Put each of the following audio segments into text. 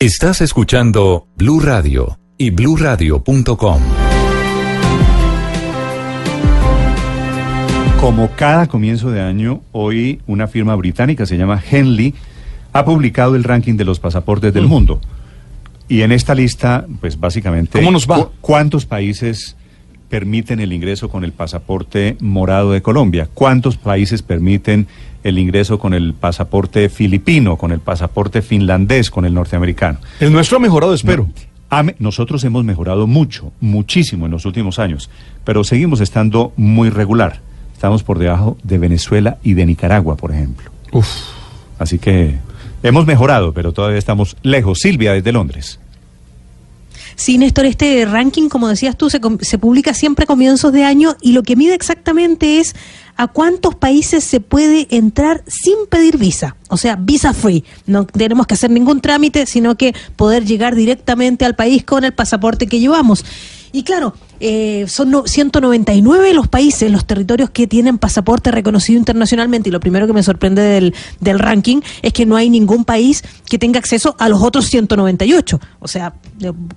Estás escuchando Blue Radio y bluradio.com. Como cada comienzo de año, hoy una firma británica se llama Henley ha publicado el ranking de los pasaportes del mundo. Y en esta lista, pues básicamente, ¿Cómo nos va? cu- ¿cuántos países permiten el ingreso con el pasaporte morado de Colombia? ¿Cuántos países permiten el ingreso con el pasaporte filipino, con el pasaporte finlandés, con el norteamericano? El nuestro ha mejorado, espero. Nosotros hemos mejorado mucho, muchísimo en los últimos años, pero seguimos estando muy regular. Estamos por debajo de Venezuela y de Nicaragua, por ejemplo. Uf. Así que hemos mejorado, pero todavía estamos lejos. Silvia, desde Londres. Sí, Néstor, este ranking, como decías tú, se, se publica siempre a comienzos de año y lo que mide exactamente es a cuántos países se puede entrar sin pedir visa, o sea, visa free. No tenemos que hacer ningún trámite, sino que poder llegar directamente al país con el pasaporte que llevamos. Y claro, eh, son no- 199 los países, los territorios que tienen pasaporte reconocido internacionalmente. Y lo primero que me sorprende del, del ranking es que no hay ningún país que tenga acceso a los otros 198. O sea,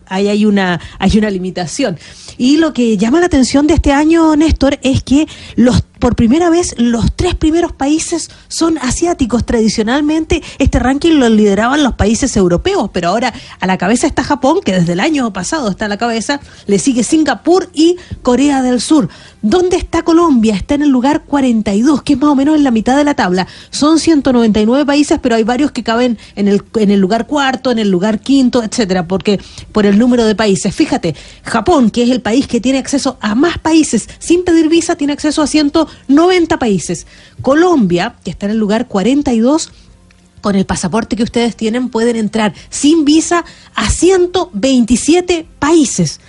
ahí hay una, hay una limitación. Y lo que llama la atención de este año, Néstor, es que los por primera vez los tres primeros países son asiáticos. Tradicionalmente este ranking lo lideraban los países europeos, pero ahora a la cabeza está Japón, que desde el año pasado está a la cabeza, le sigue Singapur y Corea del Sur. ¿Dónde está Colombia? Está en el lugar 42, que es más o menos en la mitad de la tabla. Son 199 países, pero hay varios que caben en el, en el lugar cuarto, en el lugar quinto, etcétera, porque por el número de países. Fíjate, Japón, que es el país que tiene acceso a más países sin pedir visa, tiene acceso a 190 países. Colombia, que está en el lugar 42, con el pasaporte que ustedes tienen pueden entrar sin visa a 127 países.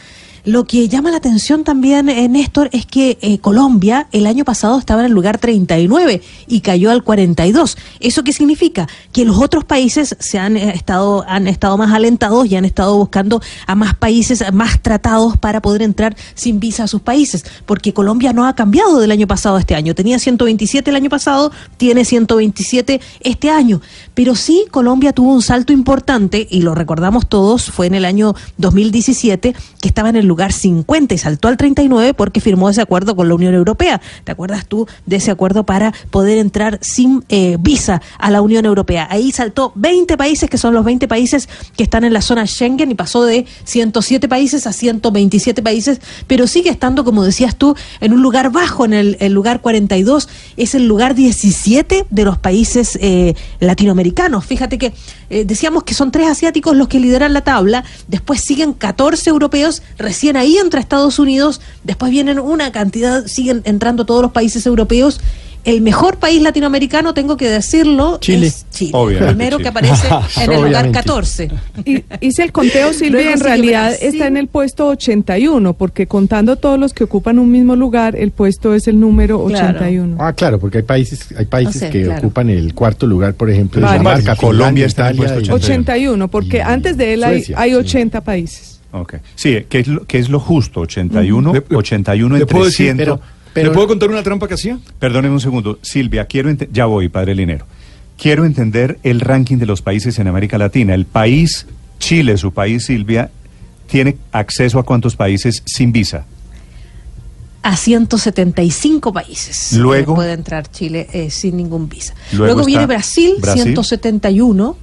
Lo que llama la atención también, eh, Néstor, es que eh, Colombia el año pasado estaba en el lugar 39 y cayó al 42. ¿Eso qué significa? Que los otros países se han eh, estado, han estado más alentados y han estado buscando a más países, más tratados para poder entrar sin visa a sus países. Porque Colombia no ha cambiado del año pasado a este año. Tenía 127 el año pasado, tiene 127 este año. Pero sí, Colombia tuvo un salto importante, y lo recordamos todos, fue en el año 2017, que estaba en el lugar 50 y saltó al 39 porque firmó ese acuerdo con la Unión Europea. ¿Te acuerdas tú de ese acuerdo para poder entrar sin eh, visa a la Unión Europea? Ahí saltó 20 países, que son los 20 países que están en la zona Schengen, y pasó de 107 países a 127 países, pero sigue estando, como decías tú, en un lugar bajo, en el, el lugar 42, es el lugar 17 de los países eh, latinoamericanos. Fíjate que eh, decíamos que son tres asiáticos los que lideran la tabla, después siguen 14 europeos, recién ahí entra Estados Unidos, después vienen una cantidad, siguen entrando todos los países europeos. El mejor país latinoamericano, tengo que decirlo, Chile. es Chile. Obviamente, Primero Chile. que aparece en el lugar Obviamente. 14. Y- Hice el conteo, Silvia, Luego en realidad está en el puesto 81, porque contando todos los que ocupan un mismo lugar, el puesto es el número Claro. 81. Ah, claro, porque hay países, hay países O sea, que claro. ocupan el cuarto lugar, por ejemplo, Varios. Dinamarca, Colombia Finlandia, está en el puesto y- 81, porque y antes de él hay, Suecia, hay sí. 80 países. Ok. Sí, ¿qué es lo, qué es lo justo? 81, Le- le- 81 le entre puedo decir, 100. pero- ¿Le puedo contar una trampa que hacía? Perdóneme un segundo. Silvia, quiero ente- ya voy, padre Linero. Quiero entender el ranking de los países en América Latina. El país, Chile, su país, Silvia, tiene acceso a cuántos países sin visa. a 175 países. Luego- Eh, puede entrar Chile eh, sin ningún visa. Luego Luego, está viene Brasil, Brasil. 171.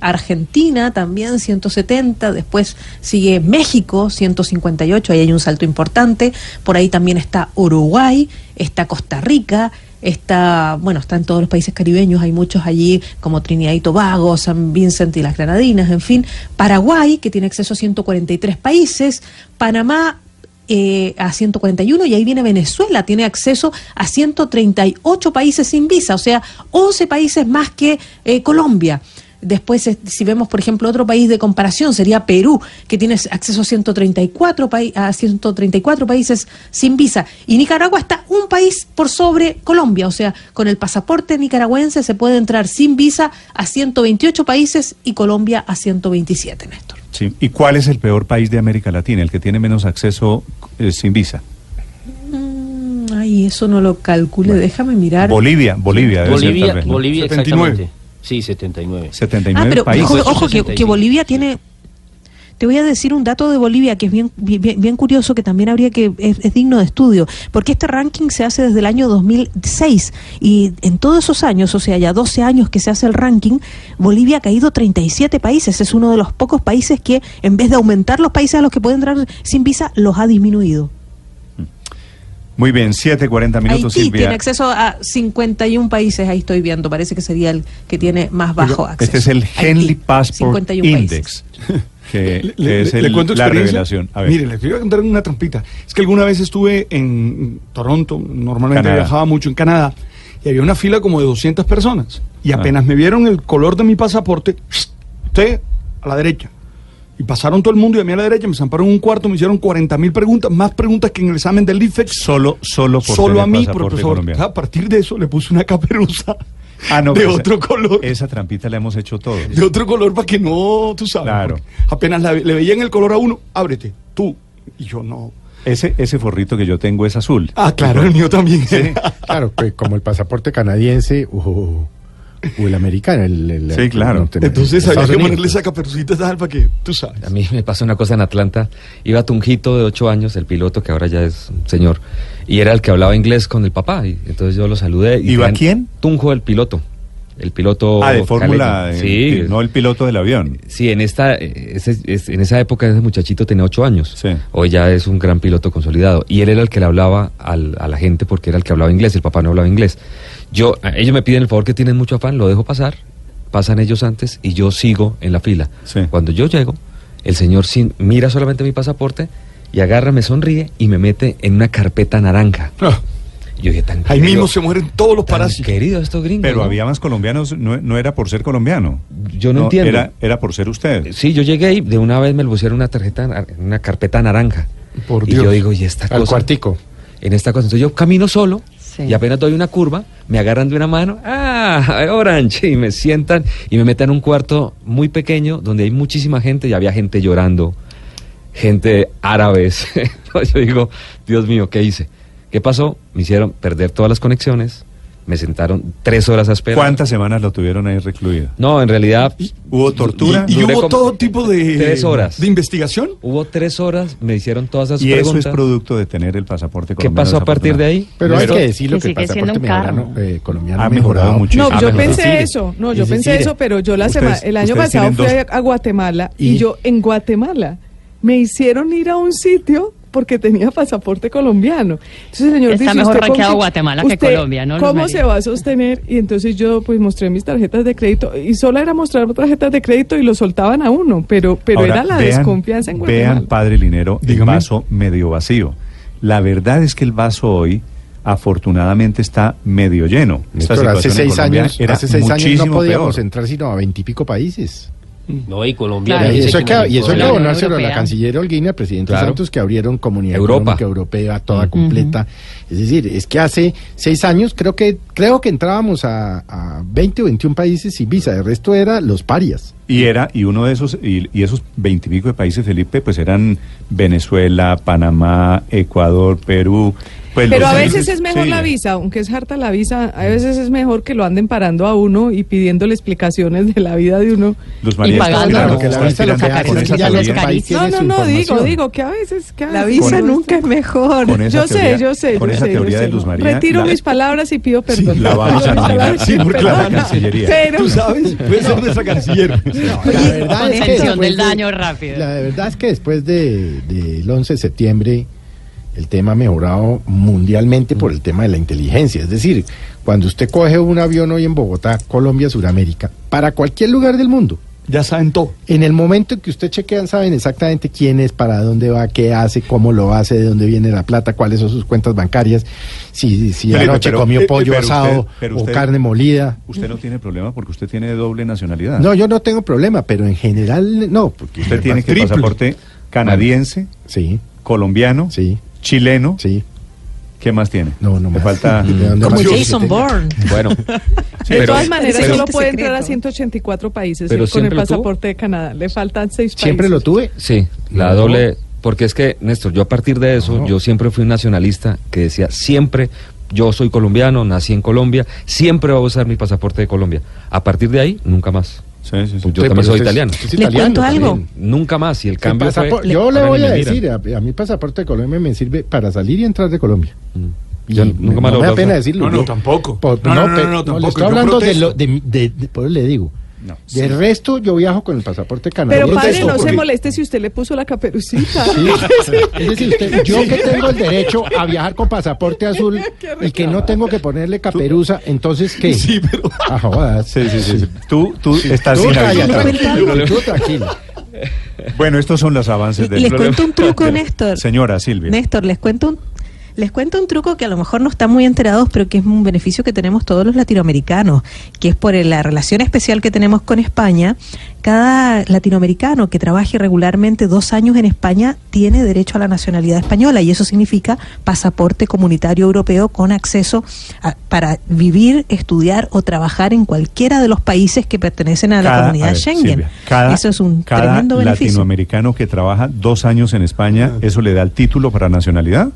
Argentina también 170, después sigue México 158, ahí hay un salto importante, por ahí también está Uruguay, está Costa Rica, está, bueno, están todos los países caribeños, hay muchos allí como Trinidad y Tobago, San Vincent y las Granadinas, en fin, Paraguay, que tiene acceso a 143 países, Panamá eh, a 141 y ahí viene Venezuela, tiene acceso a 138 países sin visa, o sea, 11 países más que eh, Colombia. Después, si vemos, por ejemplo, otro país de comparación, sería Perú, que tiene acceso a 134, pai- a 134 países sin visa. Y Nicaragua está un país por sobre Colombia, o sea, con el pasaporte nicaragüense se puede entrar sin visa a 128 países y Colombia a 127, Néstor. Sí. ¿Y cuál es el peor país de América Latina, el que tiene menos acceso eh, sin visa? Mm, Ay, eso no lo calcule, déjame mirar. Bolivia, Bolivia. debe ser, Bolivia, tal vez, ¿no? Bolivia 79. exactamente. Sí, 79. 79 Ah, pero países. ojo, ojo que, 65. que Bolivia tiene. Te voy a decir un dato de Bolivia que es bien, bien, bien curioso, que también habría que. Es, es digno de estudio, porque este ranking se hace desde el año 2006 y en todos esos años, o sea, ya 12 años que se hace el ranking, Bolivia ha caído 37 países. Es uno de los pocos países que, en vez de aumentar los países a los que pueden entrar sin visa, los ha disminuido. Muy bien, 7.40 minutos, Haití Silvia. tiene acceso a 51 países, ahí estoy viendo, parece que sería el que tiene más bajo acceso. Este es el Henley Haití, Passport 51 Index, países. que, que Le, es le- el- le cuento la revelación. A ver. Mire, les voy a contar una trampita. Es que alguna vez estuve en Toronto, normalmente Canadá. viajaba mucho en Canadá, y había una fila como de 200 personas. Y Ah. apenas me vieron el color de mi pasaporte, usted a la derecha. Y pasaron todo el mundo y a mí a la derecha, me zamparon un cuarto, me hicieron 40 mil preguntas, más preguntas que en el examen del IFEX. Solo, solo por Solo a mí, profesor. colombiano. A partir de eso le puse una caperuza Ah, no, de pues, otro color. Esa trampita la hemos hecho todos. de otro color para que no, tú sabes. Claro. Apenas la- le veían el color a uno, ábrete, tú. Y yo no. Ese, ese forrito que yo tengo es azul. Ah, claro, el mío también. Sí. Claro, pues como el pasaporte canadiense o, o el americano. El, el- Sí, claro. Entonces había que ponerle esa caperucita tal para que tú sabes. A mí me pasó una cosa en Atlanta. Iba Tunjito de 8 años, el piloto que ahora ya es un señor, y era el que hablaba inglés con el papá. Y entonces yo lo saludé. Y ¿Iba quién? Tunjo, el piloto. El piloto. ah, de fórmula, eh, Sí, no el piloto del avión. Sí, en esta, eh, ese- es- en esa época ese muchachito tenía ocho años. Sí. Hoy ya es un gran piloto consolidado. Y él era el que le hablaba al- a la gente porque era el que hablaba inglés. El papá no hablaba inglés. Yo, ellos me piden el favor que tienen mucho afán, lo dejo pasar. Pasan ellos antes y yo sigo en la fila. Sí. Cuando yo llego, el señor sin, mira solamente mi pasaporte y agarra, me sonríe y me mete en una carpeta naranja. Ah, yo dije, tan ahí querido, mismo se mueren todos los parásitos. querido estos gringos. Pero ¿no? había más colombianos, no, no era por ser colombiano. Yo no entiendo. Era, era por ser usted. Sí, yo llegué y de una vez me lo pusieron una tarjeta, una carpeta naranja. Por y Dios. yo digo, ¿y esta Al cosa? cuartico. En esta cosa. Entonces yo camino solo Sí. y apenas doy una curva, me agarran de una mano, ¡ah! Orange, y me sientan y me meten en un cuarto muy pequeño donde hay muchísima gente y había gente llorando, gente árabes. yo digo, Dios mío, ¿qué hice? ¿Qué pasó? Me hicieron perder todas las conexiones, me sentaron tres horas a esperar. ¿Cuántas semanas lo tuvieron ahí recluido? No, en realidad ¿Hubo tortura? Y, y hubo como todo tipo de, tres horas. de investigación. hubo tres horas, me hicieron todas esas Y eso preguntas. es producto de tener el pasaporte ¿Qué colombiano. pasó a partir de ahí? Pero hay que decirlo Que que, el pasaporte eh, colombiano Ha mejorado muchísimo. No, yo pensé eso, no, yo es pensé eso, pero yo la ustedes- sema- el año pasado fui dos- a, a Guatemala y, Y- yo en Guatemala me hicieron ir a un sitio porque tenía pasaporte colombiano. Entonces el señor Está dice, mejor ¿usted con rankeado Guatemala que Colombia, ¿no, ¿Cómo se va a sostener? Y entonces yo pues mostré mis tarjetas de crédito y solo era mostrar tarjetas de crédito y lo soltaban a uno, pero pero Ahora, era la vean- desconfianza en Guatemala. Vean, padre Linero, el Dígame. vaso medio vacío. La verdad es que el vaso hoy, afortunadamente, está medio lleno. Esta Néstor, hace seis años, era hace seis años no podíamos peor. entrar sino a veintipico países. No, y Colombia. Claro. y eso hay que, y eso hay que la Unión abonárselo a la canciller Holguín, al presidente Claro. Santos, que abrieron comunidad Europa. económica europea toda completa. Es decir, es que hace seis años creo que creo que entrábamos a, a 20 o 21 países sin visa. El resto era los parias. Y era, y uno de esos, y, y esos veintipico de países, Felipe, pues eran Venezuela, Panamá, Ecuador, Perú. Pues Pero los a países- veces es mejor sí. la visa, aunque es harta la visa, a veces es mejor que lo anden parando a uno y pidiéndole explicaciones de la vida de uno. María, Y pagando. la visa lo que hace es que ya los los países No, no, no, digo, digo que a veces... Que a La veces- visa nunca es mejor. Yo sé, yo sé, con yo esa sé, teoría de. Luz María, Retiro la- mis palabras y pido perdón. la vamos a palabras sí, porque la. Cancillería. Pero, Tú sabes, puede ser nuestra canciller. No, la verdad es que del de- daño rápido. La verdad es que después de- del 11 de septiembre el tema ha mejorado mundialmente por el tema de la inteligencia. Es decir, cuando usted coge un avión hoy en Bogotá, Colombia, Suramérica, para cualquier lugar del mundo, Ya saben todo. en el momento en que usted chequean, saben exactamente quién es, para dónde va, qué hace, cómo lo hace, de dónde viene la plata, cuáles son sus cuentas bancarias, si, si Felipe, anoche pero- comió eh, pollo pero asado pero o usted- carne molida. Usted no tiene problema porque usted tiene doble nacionalidad. No, yo no tengo problema, pero en general no, porque Usted tiene que triple. pasaporte canadiense, Sí, colombiano, sí, chileno. sí. ¿Qué más tiene? No, no Le más. falta. ¿De dónde Como Jason? Bourne. Bueno, de pero- todas maneras, pero- solo puede entrar a 184 países Pero con el pasaporte de Canadá. Le faltan seis países. Siempre lo tuve. Sí, la No. doble, porque es que, Néstor, yo a partir de eso, No. yo siempre fui un nacionalista que decía siempre yo soy colombiano, nací en Colombia, siempre voy a usar mi pasaporte de Colombia. A partir de ahí, nunca más. Sí, sí, sí. Pues yo Sí, también soy es- italiano. es italiano cuento algo. también. Nunca más. Y el El cambio fue... yo le voy a me decir, a, a mi pasaporte de Colombia me sirve para salir y entrar de Colombia. Mm. Yo me- nunca más no me da pena decirlo. No, no, yo- tampoco. Por- No, no, no, no, le tampoco, estoy yo hablando de lo de, de- de- por eso le digo. No, De resto, yo viajo con el pasaporte canadiense. Pero padre, no se moleste si usted le puso la caperucita. Sí, Es decir, usted- yo que tengo el derecho a viajar con pasaporte azul y que no tengo que ponerle caperuza, entonces ¿qué? Sí, pero- Ah, jodas. Sí, sí, sí. sí. Tú, tú estás Tú sin tú tranquilo. Bueno, estos son los avances del Les cuento un truco, Néstor. Señora Silvia. Néstor, les cuento un les cuento un truco que a lo mejor no están muy enterados, pero que es un beneficio que tenemos todos los latinoamericanos, que es por la relación especial que tenemos con España. Cada latinoamericano que trabaje regularmente dos años en España tiene derecho a la nacionalidad española y eso significa pasaporte comunitario europeo con acceso a- para vivir, estudiar o trabajar en cualquiera de los países que pertenecen a la Cada- comunidad a ver, Schengen. Silvia, cada- eso es un cada tremendo beneficio. latinoamericano que trabaja dos años en España, ¿eso le da el título para nacionalidad?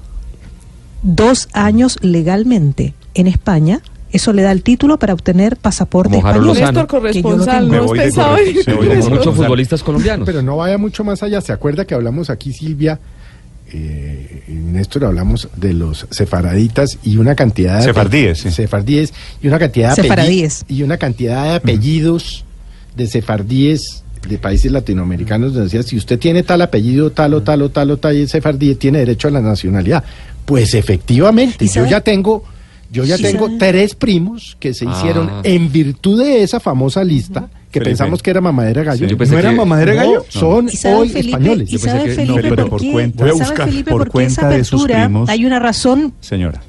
Dos años legalmente en España, eso le da el título para obtener pasaporte Como español. Corresponsal, ¿no muchos futbolistas colombianos. Pero no vaya mucho más allá. ¿Se acuerda que hablamos aquí, Silvia? Eh, Néstor, hablamos de los sefaraditas y una cantidad de Sefardíes, sí. sefardíes y una cantidad de y una cantidad de apellidos de sefardíes de países latinoamericanos donde decía si usted tiene tal apellido tal o tal o tal o tal sefardí tiene derecho a la nacionalidad. Pues efectivamente, ¿Y yo ya tengo yo ya ¿Y tengo sabe? tres primos que se Ah. hicieron en virtud de esa famosa lista que Felipe. pensamos que era mamadera de gallo. Sí. Yo pensé ¿No era que- mamadera No, gallo? son ¿Y sabe hoy Felipe, españoles. ¿y Yo pensé sabe que- Felipe no, pero por por qué? cuenta- Voy a ¿Sabe buscar. Felipe Por cuenta esa de sus apertura? primos. Hay una razón Señora.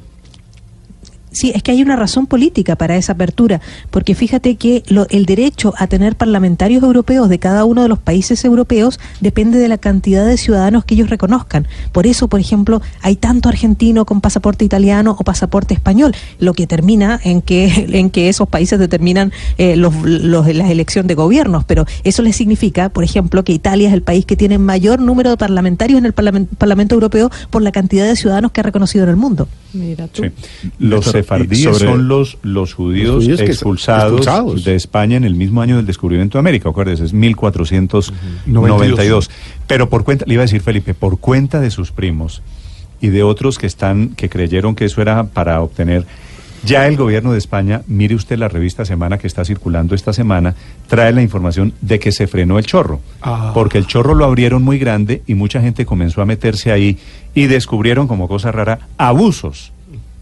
Sí, es que hay una razón política para esa apertura, porque fíjate que lo- el derecho a tener parlamentarios europeos de cada uno de los países europeos depende de la cantidad de ciudadanos que ellos reconozcan. Por eso, por ejemplo, hay tanto argentino con pasaporte italiano o pasaporte español, lo que termina en que en que esos países determinan eh, los, los- la elección de gobiernos, pero eso les significa, por ejemplo, que Italia es el país que tiene mayor número de parlamentarios en el Parlamen- Parlamento Europeo por la cantidad de ciudadanos que ha reconocido en el mundo. Mira tú. Sí. Los sefardíes son los, los judíos, Los judíos que expulsados, expulsados. de España en el mismo año del descubrimiento de América, acuérdense, es 1492. Pero por cuenta, le iba a decir Felipe, por cuenta de sus primos y de otros que están, que creyeron que eso era para obtener. Ya el gobierno de España, mire usted la revista Semana que está circulando esta semana, trae la información de que se frenó el chorro. Ah. Porque el chorro lo abrieron muy grande y mucha gente comenzó a meterse ahí y descubrieron como cosa rara abusos.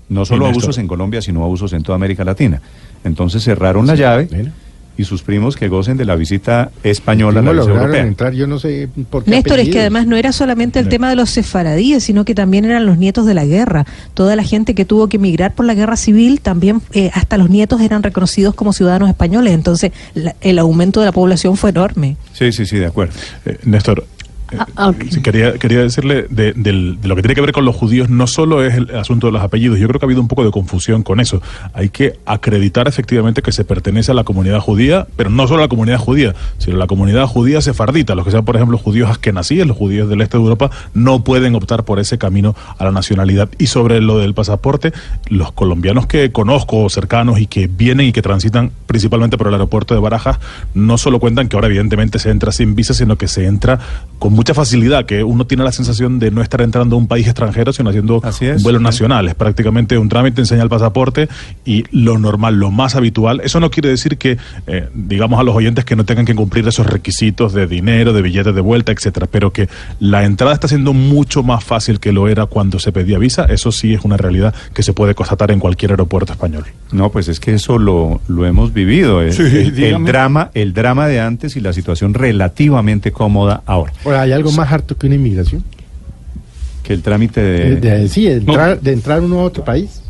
No solo abusos en Colombia, sino abusos en toda América Latina. Entonces cerraron la llave Bueno. y sus primos que gocen de la visita española a no la lograron europea. entrar, yo no sé por qué. Néstor, es que además no era solamente el No. tema de los sefaradíes, sino que también eran los nietos de la guerra. Toda la gente que tuvo que emigrar por la guerra civil, también eh, hasta los nietos eran reconocidos como ciudadanos españoles. Entonces, la- el aumento de la población fue enorme. Sí, sí, sí, de acuerdo. Eh, Néstor, eh, Ah, ah, quería, quería decirle de lo que tiene que ver con los judíos, no solo es el asunto de los apellidos, yo creo que ha habido un poco de confusión con eso. Hay que acreditar efectivamente que se pertenece a la comunidad judía, pero no solo a la comunidad judía, sino a la comunidad judía sefardita. Los que sean, por ejemplo, judíos askenazíes, los judíos del este de Europa, no pueden optar por ese camino a la nacionalidad. Y sobre lo del pasaporte, los colombianos que conozco cercanos y que vienen y que transitan principalmente por el aeropuerto de Barajas, no solo cuentan que ahora evidentemente se entra sin visa, sino que se entra con mucha facilidad, que uno tiene la sensación de no estar entrando a un país extranjero, sino haciendo Así es. un vuelo Sí. nacional. Es prácticamente un trámite, enseña el pasaporte y lo normal, lo más habitual. Eso no quiere decir que, eh, digamos a los oyentes, que no tengan que cumplir esos requisitos de dinero, de billetes de vuelta, etcétera, pero que la entrada está siendo mucho más fácil que lo era cuando se pedía visa. Eso sí es una realidad que se puede constatar en cualquier aeropuerto español. No, pues es que eso lo, lo hemos vivido. El, Sí, el- drama, el drama de antes y la situación relativamente cómoda ahora. ¿hay algo más harto que una inmigración? Que el trámite De, de... de- sí, de entrar, de entrar uno a otro país.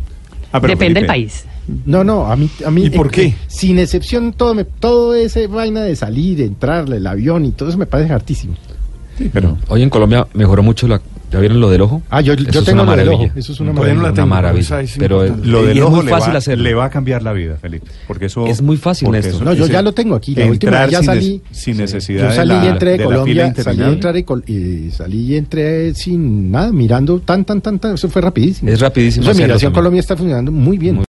Ah, pero Depende del país. No, no, a mí, a mí ¿Y por eh, qué? eh, sin excepción, todo, me, todo ese vaina de salir, de entrar, el avión y todo eso me parece hartísimo. sí, pero Hoy en Colombia mejoró mucho la ¿Ya vieron lo del ojo? Ah, yo, yo Eso es tengo una lo del ojo. Eso es una maravilla. la una tengo, maravilla. esa es Pero importante. Lo del es ojo muy le fácil va, hacerlo. le va a cambiar la vida, Felipe. Porque eso Es muy fácil, porque Néstor. eso- No, yo ya lo tengo aquí. La última vez ya salí. sin necesidad Yo de salí la- y entré de, de la Colombia, salí y, entré de Col- y salí y entré sin nada, mirando tan, tan, tan, tan. Eso fue rapidísimo. Es rapidísimo hacerlo Migración. Colombia está funcionando muy bien. Muy